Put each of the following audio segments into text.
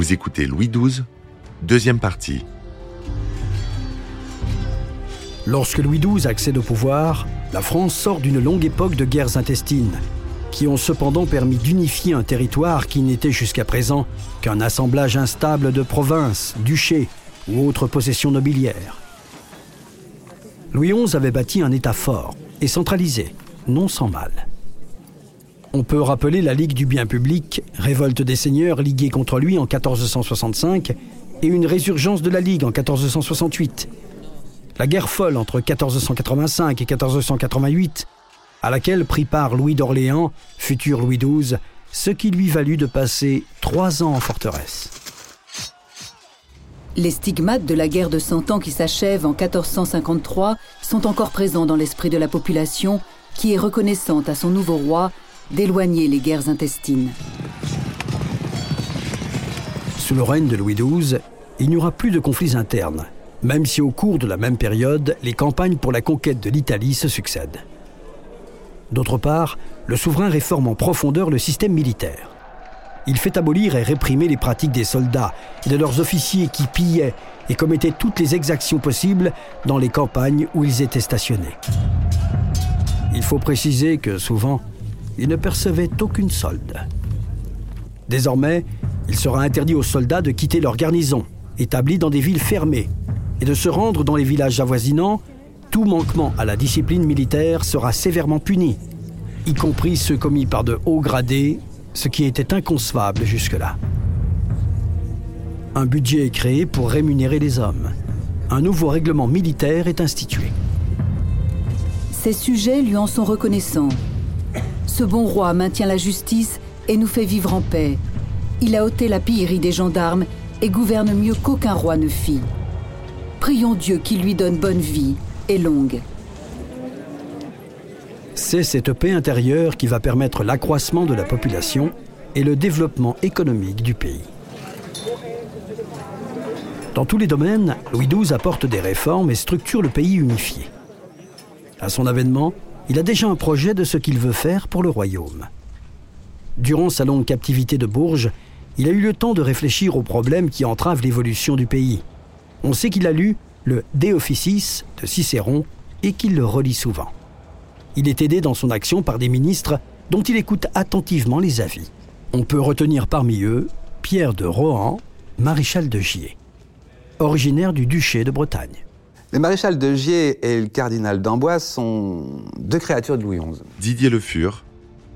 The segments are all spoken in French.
Vous écoutez Louis XII, deuxième partie. Lorsque Louis XII accède au pouvoir, la France sort d'une longue époque de guerres intestines, qui ont cependant permis d'unifier un territoire qui n'était jusqu'à présent qu'un assemblage instable de provinces, duchés ou autres possessions nobiliaires. Louis XI avait bâti un État fort et centralisé, non sans mal. On peut rappeler la Ligue du bien public, révolte des seigneurs ligués contre lui en 1465, et une résurgence de la Ligue en 1468. La guerre folle entre 1485 et 1488, à laquelle prit part Louis d'Orléans, futur Louis XII, ce qui lui valut de passer trois ans en forteresse. Les stigmates de la guerre de Cent Ans qui s'achève en 1453 sont encore présents dans l'esprit de la population qui est reconnaissante à son nouveau roi d'éloigner les guerres intestines. Sous le règne de Louis XII, il n'y aura plus de conflits internes, même si au cours de la même période, les campagnes pour la conquête de l'Italie se succèdent. D'autre part, le souverain réforme en profondeur le système militaire. Il fait abolir et réprimer les pratiques des soldats et de leurs officiers qui pillaient et commettaient toutes les exactions possibles dans les campagnes où ils étaient stationnés. Il faut préciser que souvent, ils ne percevaient aucune solde. Désormais, il sera interdit aux soldats de quitter leur garnison, établie dans des villes fermées, et de se rendre dans les villages avoisinants. Tout manquement à la discipline militaire sera sévèrement puni, y compris ceux commis par de hauts gradés, ce qui était inconcevable jusque-là. Un budget est créé pour rémunérer les hommes. Un nouveau règlement militaire est institué. Ces sujets lui en sont reconnaissants. Ce bon roi maintient la justice et nous fait vivre en paix. Il a ôté la pillerie des gendarmes et gouverne mieux qu'aucun roi ne fit. Prions Dieu qu'il lui donne bonne vie et longue. C'est cette paix intérieure qui va permettre l'accroissement de la population et le développement économique du pays. Dans tous les domaines, Louis XII apporte des réformes et structure le pays unifié. À son avènement, il a déjà un projet de ce qu'il veut faire pour le royaume. Durant sa longue captivité de Bourges, il a eu le temps de réfléchir aux problèmes qui entravent l'évolution du pays. On sait qu'il a lu le De Officis de Cicéron et qu'il le relit souvent. Il est aidé dans son action par des ministres dont il écoute attentivement les avis. On peut retenir parmi eux Pierre de Rohan, maréchal de Gier, originaire du duché de Bretagne. Le maréchal de Gier et le cardinal d'Amboise sont deux créatures de Louis XI. Didier Le Fur,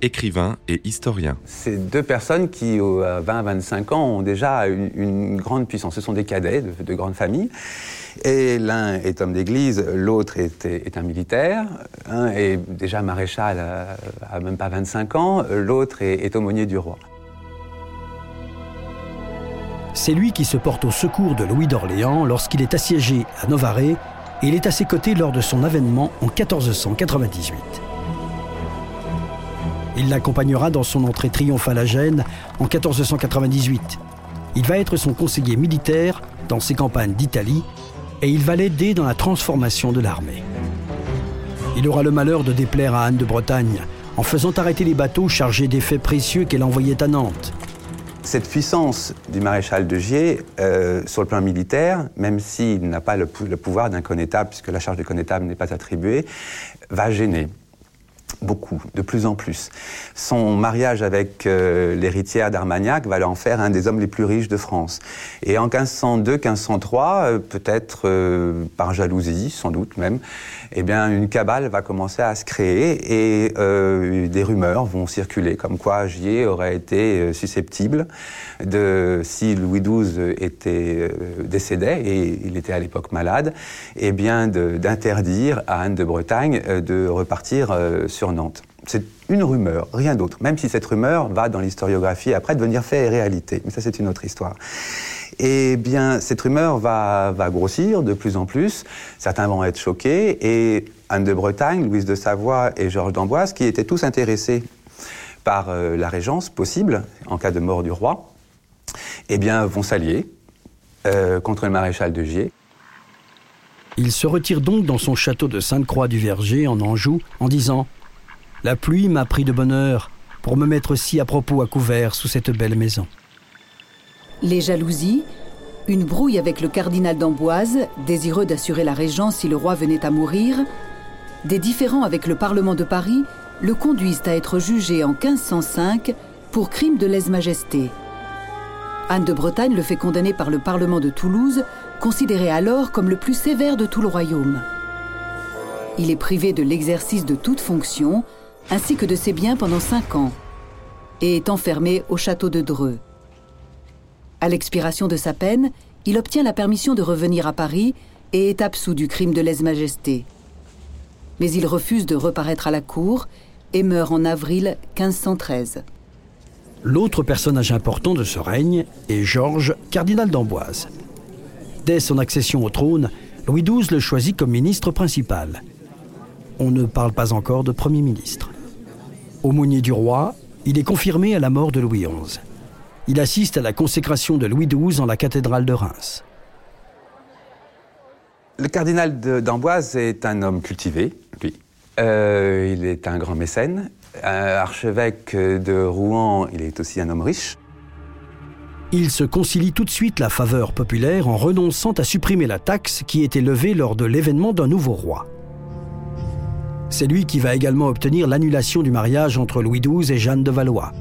écrivain et historien. C'est deux personnes qui, à 20-25 ans, ont déjà une, une, grande puissance. Ce sont des cadets de, de grandes familles. Et l'un est homme d'église, l'autre est, est, un militaire. Un est déjà maréchal à, à même pas 25 ans, l'autre est, est aumônier du roi. C'est lui qui se porte au secours de Louis d'Orléans lorsqu'il est assiégé à Novare et il est à ses côtés lors de son avènement en 1498. Il l'accompagnera dans son entrée triomphale à Gênes en 1498. Il va être son conseiller militaire dans ses campagnes d'Italie et il va l'aider dans la transformation de l'armée. Il aura le malheur de déplaire à Anne de Bretagne en faisant arrêter les bateaux chargés d'effets précieux qu'elle envoyait à Nantes. Cette puissance du maréchal de Gier, euh, sur le plan militaire, même s'il n'a pas le, le pouvoir d'un connétable, puisque la charge de connétable n'est pas attribuée, va gêner beaucoup, de plus en plus. Son mariage avec euh, l'héritière d'Armagnac va en faire un des hommes les plus riches de France. Et en 1502-1503, euh, peut-être euh, par jalousie, sans doute même, eh bien, une cabale va commencer à se créer et des rumeurs vont circuler comme quoi Gier aurait été susceptible de, si Louis XII était décédé et il était à l'époque malade, eh bien, d'interdire à Anne de Bretagne de repartir sur C'est une rumeur, rien d'autre, même si cette rumeur va dans l'historiographie après devenir fait et réalité. Mais ça, c'est une autre histoire. Et bien, cette rumeur va, grossir de plus en plus. Certains vont être choqués. Et Anne de Bretagne, Louise de Savoie et Georges d'Amboise, qui étaient tous intéressés par euh, la régence possible en cas de mort du roi, eh bien, vont s'allier euh, contre le maréchal de Gier. Il se retire donc dans son château de Sainte-Croix-du-Verger en Anjou en disant La pluie m'a pris de bonheur pour me mettre si à propos à couvert sous cette belle maison. Les jalousies, une brouille avec le cardinal d'Amboise, désireux d'assurer la régence si le roi venait à mourir, des différends avec le Parlement de Paris le conduisent à être jugé en 1505 pour crime de lèse-majesté. Anne de Bretagne le fait condamner par le Parlement de Toulouse, considéré alors comme le plus sévère de tout le royaume. Il est privé de l'exercice de toute fonction, ainsi que de ses biens pendant cinq ans, et est enfermé au château de Dreux. À l'expiration de sa peine, il obtient la permission de revenir à Paris et est absous du crime de lèse-majesté. Mais il refuse de reparaître à la cour et meurt en avril 1513. L'autre personnage important de ce règne est Georges, cardinal d'Amboise. Dès son accession au trône, Louis XII le choisit comme ministre principal. On ne parle pas encore de Premier ministre. Aumônier du roi, il est confirmé à la mort de Louis XI. Il assiste à la consécration de Louis XII en la cathédrale de Reims. Le cardinal d'Amboise est un homme cultivé, lui. Euh, il est un grand mécène. archevêque de Rouen, il est aussi un homme riche. Il se concilie tout de suite la faveur populaire en renonçant à supprimer la taxe qui était levée lors de l'événement d'un nouveau roi. C'est lui qui va également obtenir l'annulation du mariage entre Louis XII et Jeanne de Valois.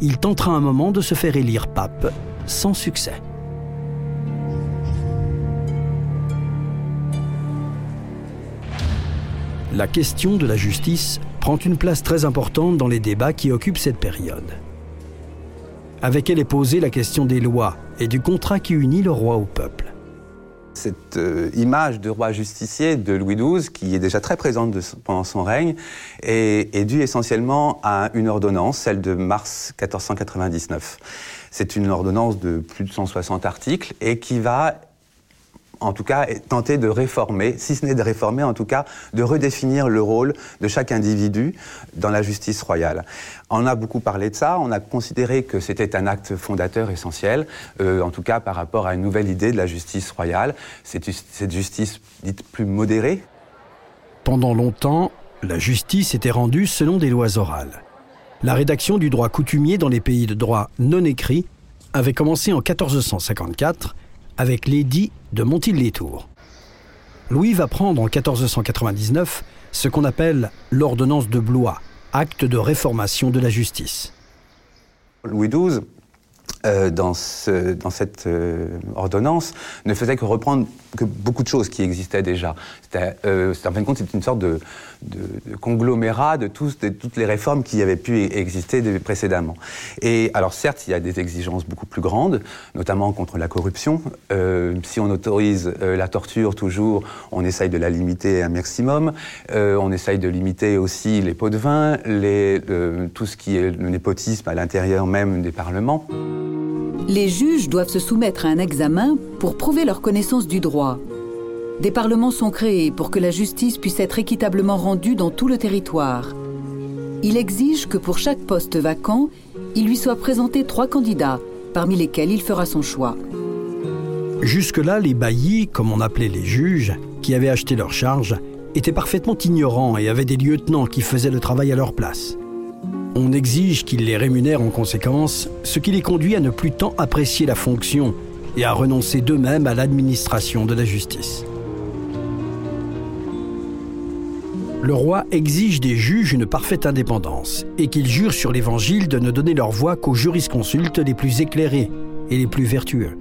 Il tentera un moment de se faire élire pape, sans succès. La question de la justice prend une place très importante dans les débats qui occupent cette période. Avec elle est posée la question des lois et du contrat qui unit le roi au peuple. Cette euh, image de roi justicier de Louis XII, qui est déjà très présente pendant son règne, est, est, due essentiellement à une ordonnance, celle de mars 1499. C'est une ordonnance de plus de 160 articles et qui va en tout cas, tenter de réformer, si ce n'est de réformer, en tout cas, de redéfinir le rôle de chaque individu dans la justice royale. On a beaucoup parlé de ça, on a considéré que c'était un acte fondateur essentiel, euh, en tout cas par rapport à une nouvelle idée de la justice royale, cette, justice dite plus modérée. Pendant longtemps, la justice était rendue selon des lois orales. La rédaction du droit coutumier dans les pays de droit non écrit avait commencé en 1454 avec l'édit de Montil-les-Tours. Louis va prendre en 1499 ce qu'on appelle l'ordonnance de Blois, acte de réformation de la justice. Louis XII euh, dans, cette euh, ordonnance ne faisait que reprendre que beaucoup de choses qui existaient déjà. Euh, en fin de compte, c'est une sorte de, conglomérat de, toutes les réformes qui avaient pu exister précédemment. Et alors certes, il y a des exigences beaucoup plus grandes, notamment contre la corruption. si on autorise la torture toujours, on essaye de la limiter un maximum. on essaye de limiter aussi les pots de vin, les, tout ce qui est le népotisme à l'intérieur même des parlements. Les juges doivent se soumettre à un examen pour prouver leur connaissance du droit. Des parlements sont créés pour que la justice puisse être équitablement rendue dans tout le territoire. Il exige que pour chaque poste vacant, il lui soit présenté trois candidats, parmi lesquels il fera son choix. Jusque-là, les baillis, comme on appelait les juges, qui avaient acheté leur charge, étaient parfaitement ignorants et avaient des lieutenants qui faisaient le travail à leur place. On exige qu'ils les rémunèrent en conséquence, ce qui les conduit à ne plus tant apprécier la fonction et à renoncer d'eux-mêmes à l'administration de la justice. Le roi exige des juges une parfaite indépendance et qu'ils jurent sur l'Évangile de ne donner leur voix qu'aux jurisconsultes les plus éclairés et les plus vertueux.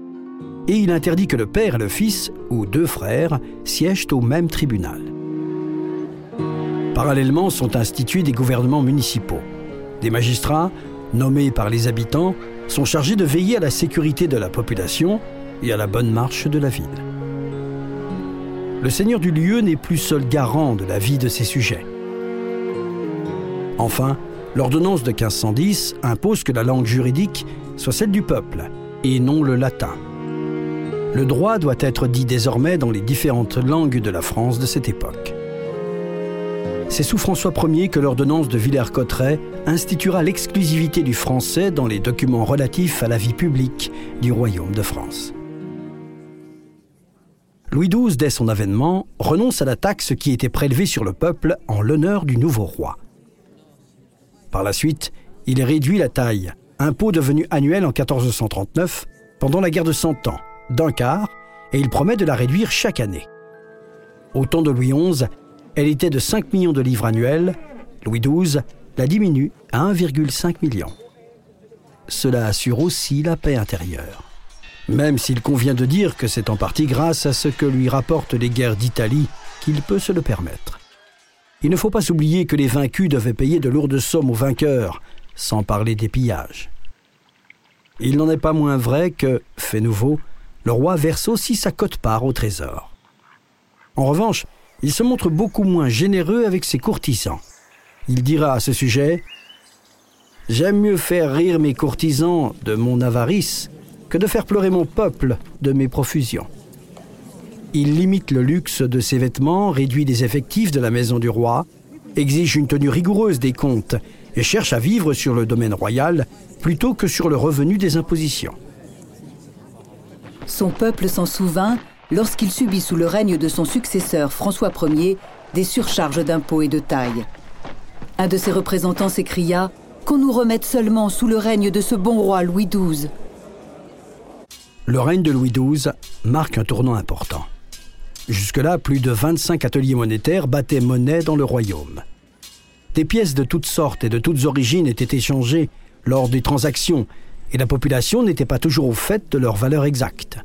Et il interdit que le père et le fils, ou deux frères, siègent au même tribunal. Parallèlement sont institués des gouvernements municipaux. Des magistrats, nommés par les habitants, sont chargés de veiller à la sécurité de la population et à la bonne marche de la ville. Le seigneur du lieu n'est plus seul garant de la vie de ses sujets. Enfin, l'ordonnance de 1510 impose que la langue juridique soit celle du peuple et non le latin. Le droit doit être dit désormais dans les différentes langues de la France de cette époque. C'est sous François Ier que l'ordonnance de Villers-Cotterêts instituera l'exclusivité du français dans les documents relatifs à la vie publique du royaume de France. Louis XII, dès son avènement, renonce à la taxe qui était prélevée sur le peuple en l'honneur du nouveau roi. Par la suite, il réduit la taille, impôt devenu annuel en 1439, pendant la guerre de Cent Ans, d'un quart, et il promet de la réduire chaque année. Au temps de Louis XI, elle était de 5 millions de livres annuels. Louis XII la diminue à 1,5 million. Cela assure aussi la paix intérieure. Même s'il convient de dire que c'est en partie grâce à ce que lui rapportent les guerres d'Italie qu'il peut se le permettre. Il ne faut pas s'oublier que les vaincus devaient payer de lourdes sommes aux vainqueurs, sans parler des pillages. Il n'en est pas moins vrai que, fait nouveau, le roi verse aussi sa cote-part au trésor. En revanche, il se montre beaucoup moins généreux avec ses courtisans. Il dira à ce sujet J'aime mieux faire rire mes courtisans de mon avarice que de faire pleurer mon peuple de mes profusions. Il limite le luxe de ses vêtements, réduit les effectifs de la maison du roi, exige une tenue rigoureuse des comptes et cherche à vivre sur le domaine royal plutôt que sur le revenu des impositions. Son peuple s'en souvint lorsqu'il subit sous le règne de son successeur François Ier des surcharges d'impôts et de tailles. Un de ses représentants s'écria Qu'on nous remette seulement sous le règne de ce bon roi Louis XII. Le règne de Louis XII marque un tournant important. Jusque-là, plus de 25 ateliers monétaires battaient monnaie dans le royaume. Des pièces de toutes sortes et de toutes origines étaient échangées lors des transactions, et la population n'était pas toujours au fait de leur valeur exacte.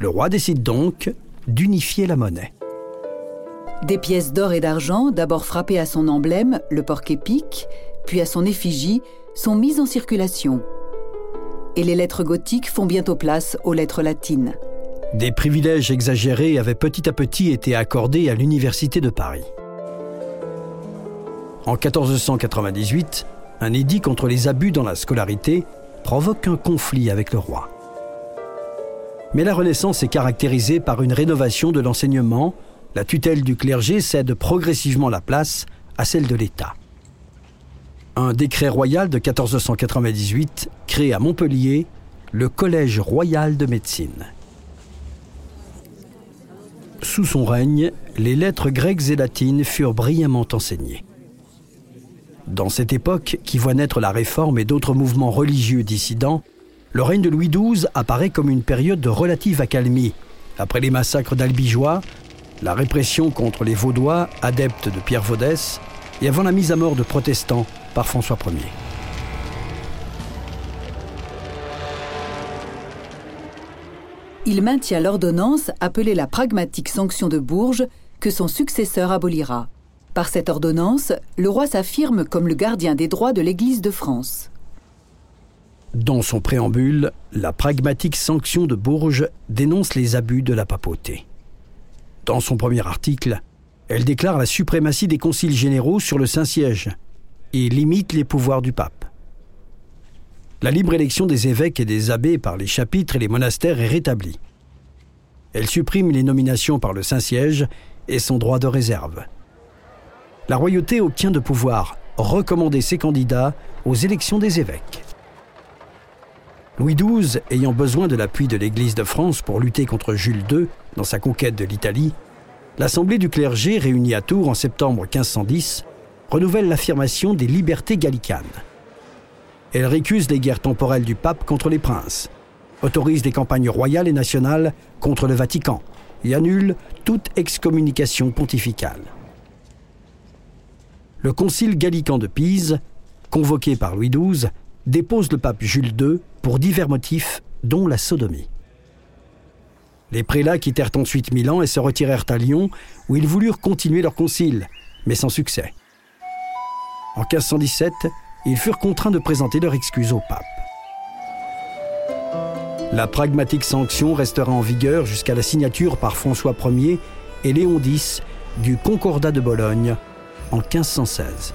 Le roi décide donc d'unifier la monnaie. Des pièces d'or et d'argent, d'abord frappées à son emblème, le porc épique, puis à son effigie, sont mises en circulation. Et les lettres gothiques font bientôt place aux lettres latines. Des privilèges exagérés avaient petit à petit été accordés à l'Université de Paris. En 1498, un édit contre les abus dans la scolarité provoque un conflit avec le roi. Mais la Renaissance est caractérisée par une rénovation de l'enseignement, la tutelle du clergé cède progressivement la place à celle de l'État. Un décret royal de 1498 crée à Montpellier le Collège royal de médecine. Sous son règne, les lettres grecques et latines furent brillamment enseignées. Dans cette époque qui voit naître la réforme et d'autres mouvements religieux dissidents, le règne de Louis XII apparaît comme une période de relative accalmie, après les massacres d'Albigeois, la répression contre les Vaudois, adeptes de Pierre Vaudès, et avant la mise à mort de protestants par François Ier. il maintient l'ordonnance appelée la pragmatique sanction de Bourges que son successeur abolira. Par cette ordonnance, le roi s'affirme comme le gardien des droits de l'Église de France. Dans son préambule, la pragmatique sanction de Bourges dénonce les abus de la papauté. Dans son premier article, elle déclare la suprématie des conciles généraux sur le Saint-Siège et limite les pouvoirs du pape. La libre élection des évêques et des abbés par les chapitres et les monastères est rétablie. Elle supprime les nominations par le Saint-Siège et son droit de réserve. La royauté obtient de pouvoir recommander ses candidats aux élections des évêques. Louis XII, ayant besoin de l'appui de l'Église de France pour lutter contre Jules II dans sa conquête de l'Italie, l'Assemblée du clergé, réunie à Tours en septembre 1510, renouvelle l'affirmation des libertés gallicanes. Elle récuse les guerres temporelles du pape contre les princes, autorise des campagnes royales et nationales contre le Vatican et annule toute excommunication pontificale. Le concile gallican de Pise, convoqué par Louis XII, dépose le pape Jules II pour divers motifs, dont la sodomie. Les prélats quittèrent ensuite Milan et se retirèrent à Lyon, où ils voulurent continuer leur concile, mais sans succès. En 1517, ils furent contraints de présenter leur excuse au pape. La pragmatique sanction restera en vigueur jusqu'à la signature par François Ier et Léon X du Concordat de Bologne en 1516.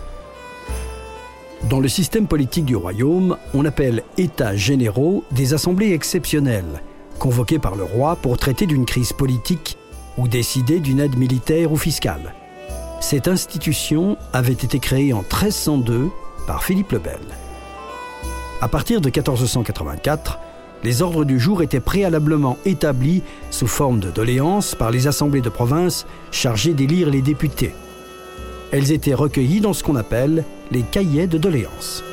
Dans le système politique du royaume, on appelle États généraux des assemblées exceptionnelles, convoquées par le roi pour traiter d'une crise politique ou décider d'une aide militaire ou fiscale. Cette institution avait été créée en 1302 par Philippe le Bel. À partir de 1484, les ordres du jour étaient préalablement établis sous forme de doléances par les assemblées de province chargées d'élire les députés. Elles étaient recueillies dans ce qu'on appelle les cahiers de doléances.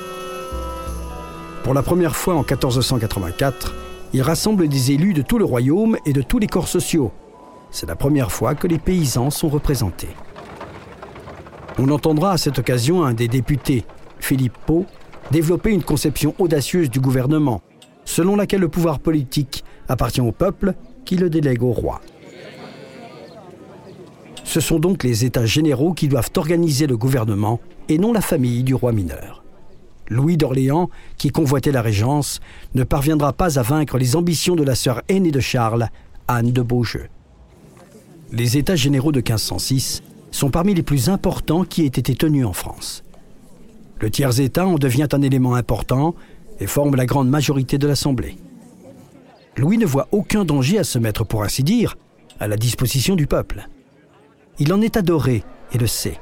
Pour la première fois en 1484, Il rassemble des élus de tout le royaume et de tous les corps sociaux. C'est la première fois que les paysans sont représentés. On entendra à cette occasion un des députés, Philippe Pau, développer une conception audacieuse du gouvernement, selon laquelle le pouvoir politique appartient au peuple qui le délègue au roi. Ce sont donc les États généraux qui doivent organiser le gouvernement et non la famille du roi mineur. Louis d'Orléans, qui convoitait la régence, ne parviendra pas à vaincre les ambitions de la sœur aînée de Charles, Anne de Beaujeu. Les États généraux de 1506 sont parmi les plus importants qui aient été tenus en France. Le tiers-État en devient un élément important et forme la grande majorité de l'Assemblée. Louis ne voit aucun danger à se mettre, pour ainsi dire, à la disposition du peuple. Il en est adoré et le sait.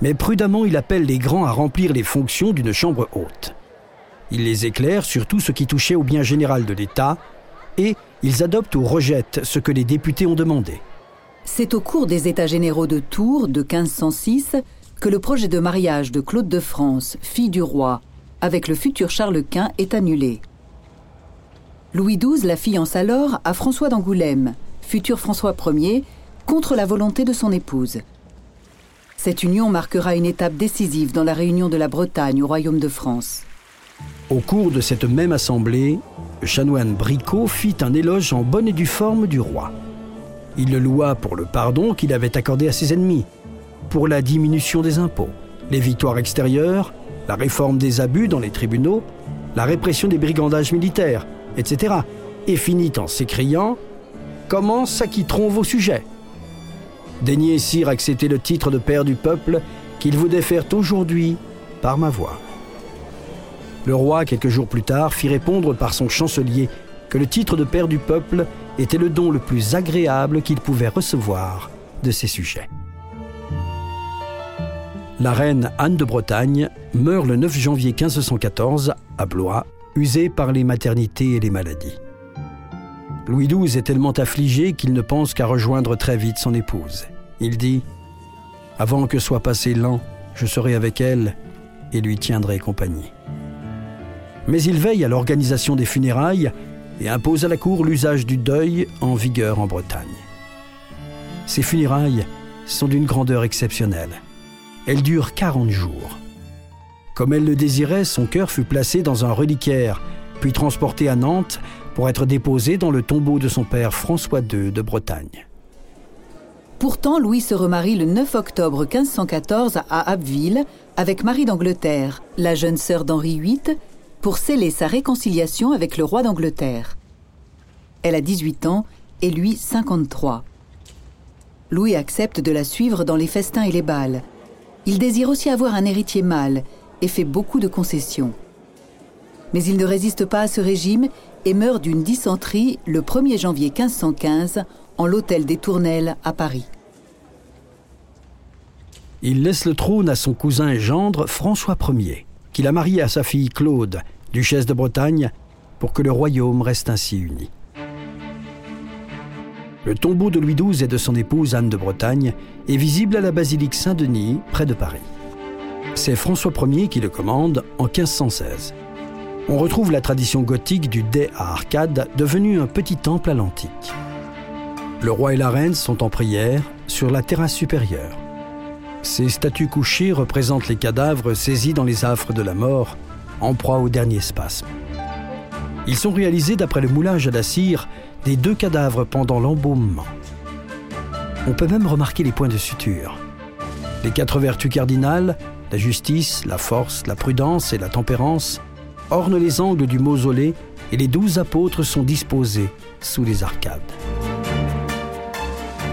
Mais prudemment, il appelle les grands à remplir les fonctions d'une chambre haute. Il les éclaire sur tout ce qui touchait au bien général de l'État et ils adoptent ou rejettent ce que les députés ont demandé. C'est au cours des États généraux de Tours de 1506 que le projet de mariage de Claude de France, fille du roi, avec le futur Charles Quint est annulé. Louis XII la fiance alors à François d'Angoulême, futur François Ier, contre la volonté de son épouse. Cette union marquera une étape décisive dans la réunion de la Bretagne au royaume de France. Au cours de cette même assemblée, le chanoine Bricot fit un éloge en bonne et due forme du roi. Il le loua pour le pardon qu'il avait accordé à ses ennemis, pour la diminution des impôts, les victoires extérieures, la réforme des abus dans les tribunaux, la répression des brigandages militaires, etc. Et finit en s'écriant Comment s'acquitteront vos sujets? Daignez, sire, accepter le titre de père du peuple qu'il vous défère aujourd'hui par ma voix. Le roi, quelques jours plus tard, fit répondre par son chancelier que le titre de père du peuple était le don le plus agréable qu'il pouvait recevoir de ses sujets. La reine Anne de Bretagne meurt le 9 janvier 1514 à Blois, usée par les maternités et les maladies. Louis XII est tellement affligé qu'il ne pense qu'à rejoindre très vite son épouse. Il dit Avant que soit passé l'an, je serai avec elle et lui tiendrai compagnie. Mais il veille à l'organisation des funérailles et impose à la cour l'usage du deuil en vigueur en Bretagne. Ces funérailles sont d'une grandeur exceptionnelle. Elles durent 40 jours. Comme elle le désirait, son cœur fut placé dans un reliquaire, puis transporté à Nantes pour être déposé dans le tombeau de son père François II de Bretagne. Pourtant, Louis se remarie le 9 octobre 1514 à Abbeville avec Marie d'Angleterre, la jeune sœur d'Henri VIII, pour sceller sa réconciliation avec le roi d'Angleterre. Elle a 18 ans et lui 53. Louis accepte de la suivre dans les festins et les bals. Il désire aussi avoir un héritier mâle et fait beaucoup de concessions. Mais il ne résiste pas à ce régime et meurt d'une dysenterie le 1er janvier 1515 en l'hôtel des Tournelles à Paris. Il laisse le trône à son cousin et gendre François Ier qu'il a marié à sa fille Claude, duchesse de Bretagne, pour que le royaume reste ainsi uni. Le tombeau de Louis XII et de son épouse Anne de Bretagne est visible à la basilique Saint-Denis, près de Paris. C'est François Ier qui le commande en 1516. On retrouve la tradition gothique du dais à arcade, devenu un petit temple à l'antique. Le roi et la reine sont en prière sur la terrasse supérieure. Ces statues couchées représentent les cadavres saisis dans les affres de la mort, en proie au dernier spasme. Ils sont réalisés d'après le moulage à la cire des deux cadavres pendant l'embaumement. On peut même remarquer les points de suture. Les quatre vertus cardinales, la justice, la force, la prudence et la tempérance, ornent les angles du mausolée et les douze apôtres sont disposés sous les arcades.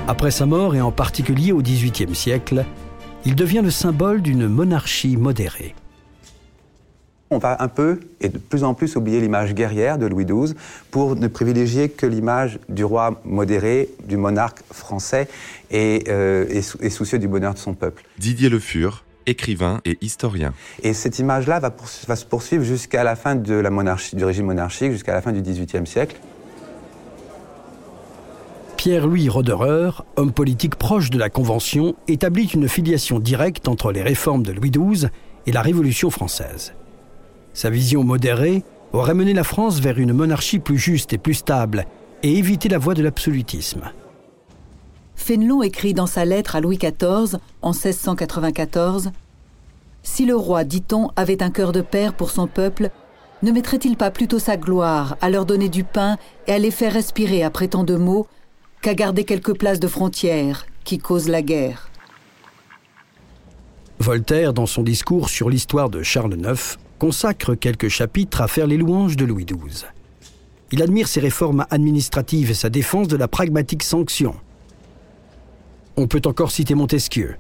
Après sa mort, et en particulier au XVIIIe siècle, il devient le symbole d'une monarchie modérée. On va un peu et de plus en plus oublier l'image guerrière de Louis XII pour ne privilégier que l'image du roi modéré, du monarque français et, euh, soucieux du bonheur de son peuple. Didier Le Fur, écrivain et historien. Et cette image-là va, va, se poursuivre jusqu'à la fin de la monarchie, du régime monarchique, jusqu'à la fin du XVIIIe siècle. Pierre-Louis Roderer, homme politique proche de la Convention, établit une filiation directe entre les réformes de Louis XII et la Révolution française. Sa vision modérée aurait mené la France vers une monarchie plus juste et plus stable et évité la voie de l'absolutisme. Fénelon écrit dans sa lettre à Louis XIV en 1694 Si le roi, dit-on, avait un cœur de père pour son peuple, ne mettrait-il pas plutôt sa gloire à leur donner du pain et à les faire respirer après tant de mots qu'à garder quelques places de frontières qui causent la guerre? Voltaire, dans son discours sur l'histoire de Charles IX, consacre quelques chapitres à faire les louanges de Louis XII. Il admire ses réformes administratives et sa défense de la pragmatique sanction. On peut encore citer Montesquieu.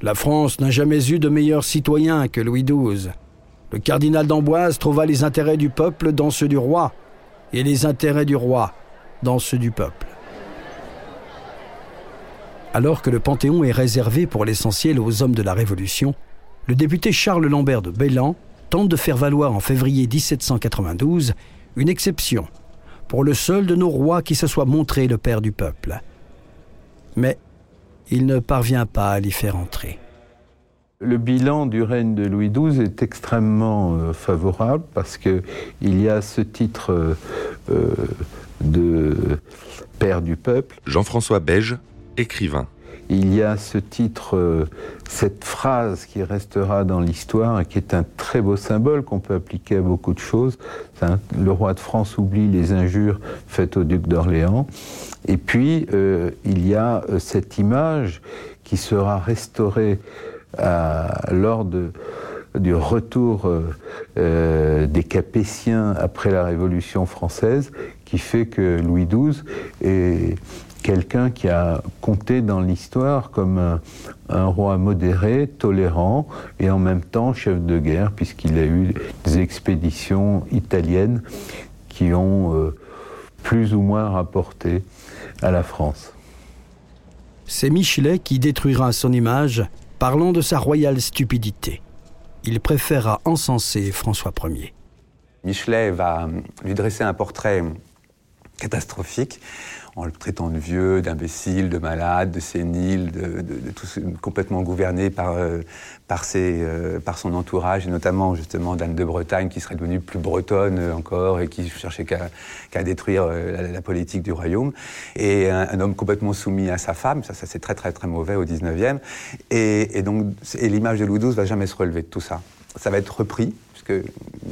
La France n'a jamais eu de meilleur citoyen que Louis XII. Le cardinal d'Amboise trouva les intérêts du peuple dans ceux du roi, et les intérêts du roi dans ceux du peuple. Alors que le Panthéon est réservé pour l'essentiel aux hommes de la Révolution, le député Charles Lambert de Bélan tente de faire valoir en février 1792 une exception pour le seul de nos rois qui se soit montré le père du peuple. Mais il ne parvient pas à l'y faire entrer. Le bilan du règne de Louis XII est extrêmement euh, favorable parce qu'il y a ce titre euh, euh, de père du peuple. Jean-François Beige, écrivain. Il y a ce titre, cette phrase qui restera dans l'histoire et qui est un très beau symbole qu'on peut appliquer à beaucoup de choses. le roi de France oublie les injures faites au duc d'Orléans. Et puis, il y a cette image qui sera restaurée lors du retour euh, euh, des Capétiens après la Révolution française, qui fait que Louis XII est quelqu'un qui a compté dans l'histoire comme un, roi modéré, tolérant et en même temps chef de guerre, puisqu'il a eu des expéditions italiennes qui ont euh, plus ou moins rapporté à la France. C'est Michelet qui détruira son image Parlons de sa royale stupidité. Il préférera encenser François Ier. Michelet va lui dresser un portrait catastrophique en le traitant de vieux, d'imbécile, de malade, de sénile, de, tout, complètement gouverné par, euh, euh, par son entourage, et notamment justement d'Anne de Bretagne, qui serait devenue plus bretonne encore et qui cherchait qu'à détruire euh, la, politique du royaume. Et un, homme complètement soumis à sa femme, ça, ça c'est très très très mauvais au 19e. Et, et donc, et l'image de Louis XII va jamais se relever de tout ça. Ça va être repris que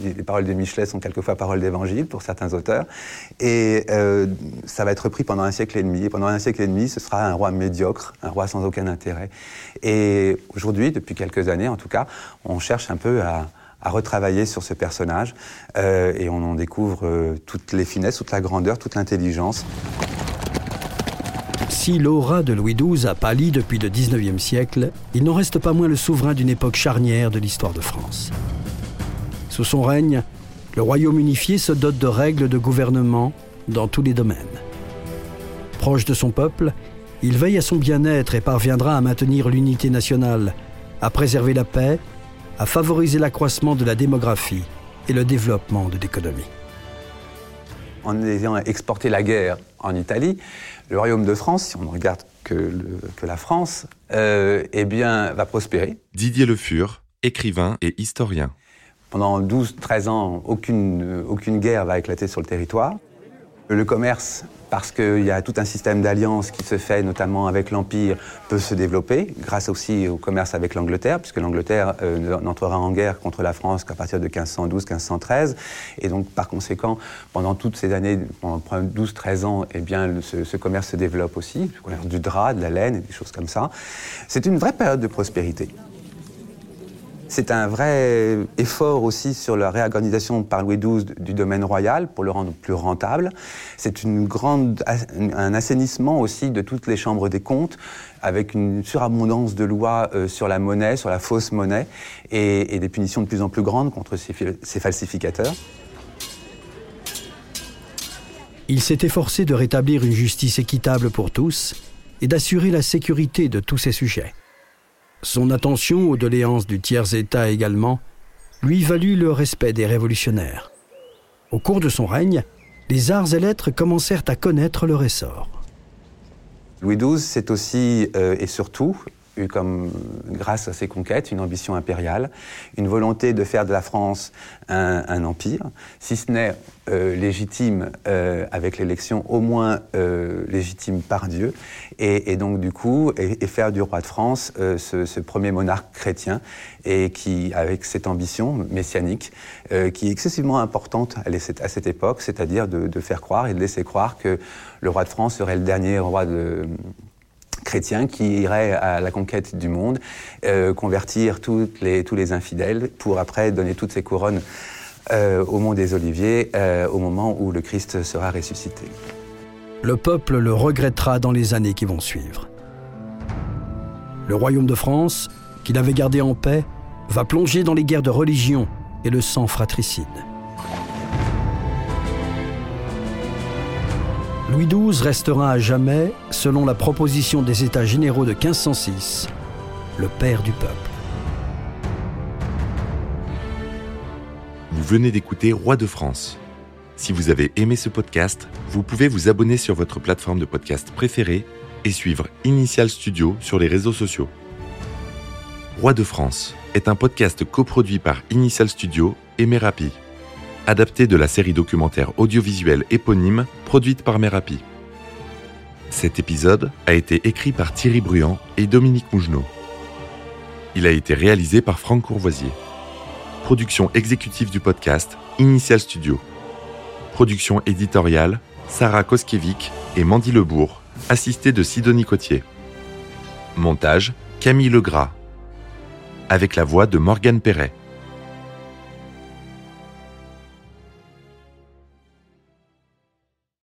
les paroles de Michelet sont quelquefois paroles d'évangile pour certains auteurs. Et euh, ça va être repris pendant un siècle et demi. Et pendant un siècle et demi, ce sera un roi médiocre, un roi sans aucun intérêt. Et aujourd'hui, depuis quelques années en tout cas, on cherche un peu à, retravailler sur ce personnage euh, et on en découvre euh, toutes les finesses, toute la grandeur, toute l'intelligence. Si l'aura de Louis XII a pâli depuis le XIXe siècle, il n'en reste pas moins le souverain d'une époque charnière de l'histoire de France. Sous son règne, le royaume unifié se dote de règles de gouvernement dans tous les domaines. Proche de son peuple, il veille à son bien-être et parviendra à maintenir l'unité nationale, à préserver la paix, à favoriser l'accroissement de la démographie et le développement de l'économie. En ayant exporté la guerre en Italie, le royaume de France, si on ne regarde que, la France, euh, eh bien, va prospérer. Didier Le Fur, écrivain et historien. Pendant 12-13 ans, aucune, aucune guerre va éclater sur le territoire. Le commerce, parce qu'il y a tout un système d'alliances qui se fait, notamment avec l'Empire, peut se développer, grâce aussi au commerce avec l'Angleterre, puisque l'Angleterre euh, n'entrera en guerre contre la France qu'à partir de 1512-1513. Et donc, par conséquent, pendant toutes ces années, pendant 12-13 ans, eh bien, ce, ce, commerce se développe aussi, le commerce du drap, de la laine des choses comme ça. C'est une vraie période de prospérité. C'est un vrai effort aussi sur la réorganisation par Louis XII du domaine royal pour le rendre plus rentable. C'est un assainissement aussi de toutes les chambres des comptes avec une surabondance de lois euh, sur la monnaie, sur la fausse monnaie et, des punitions de plus en plus grandes contre ces falsificateurs. Il s'est efforcé de rétablir une justice équitable pour tous et d'assurer la sécurité de tous ses sujets. Son attention aux doléances du tiers-État également lui valut le respect des révolutionnaires. Au cours de son règne, les arts et lettres commencèrent à connaître leur essor. Louis XII, c'est aussi euh, et surtout eu comme, grâce à ses conquêtes, une ambition impériale, une volonté de faire de la France un, empire, si ce n'est euh, légitime euh, avec l'élection, au moins euh, légitime par Dieu, et, donc du coup, et, faire du roi de France ce, premier monarque chrétien, et qui, avec cette ambition messianique, qui est excessivement importante à, cette époque, c'est-à-dire de, de, faire croire et de laisser croire que le roi de France serait le dernier roi de chrétien qui irait à la conquête du monde, euh, convertir tous les infidèles pour après donner toutes ces couronnes euh, au monde des Oliviers euh, au moment où le Christ sera ressuscité. Le peuple le regrettera dans les années qui vont suivre. Le royaume de France, qu'il avait gardé en paix, va plonger dans les guerres de religion et le sang fratricide. Louis XII restera à jamais, selon la proposition des États généraux de 1506, le père du peuple. Vous venez d'écouter Roi de France. Si vous avez aimé ce podcast, vous pouvez vous abonner sur votre plateforme de podcast préférée et suivre Initial Studio sur les réseaux sociaux. Roi de France est un podcast coproduit par Initial Studio et Merapi adapté de la série documentaire audiovisuelle éponyme produite par Merapi. Cet épisode a été écrit par Thierry Bruand et Dominique Mougenot. Il a été réalisé par Franck Courvoisier. Production exécutive du podcast Initial Studio. Production éditoriale Sarah Koskiewicz et Mandy Lebourg, assistée de Sidonie Cotier. Montage Camille Legras. Avec la voix de Morgane Perret.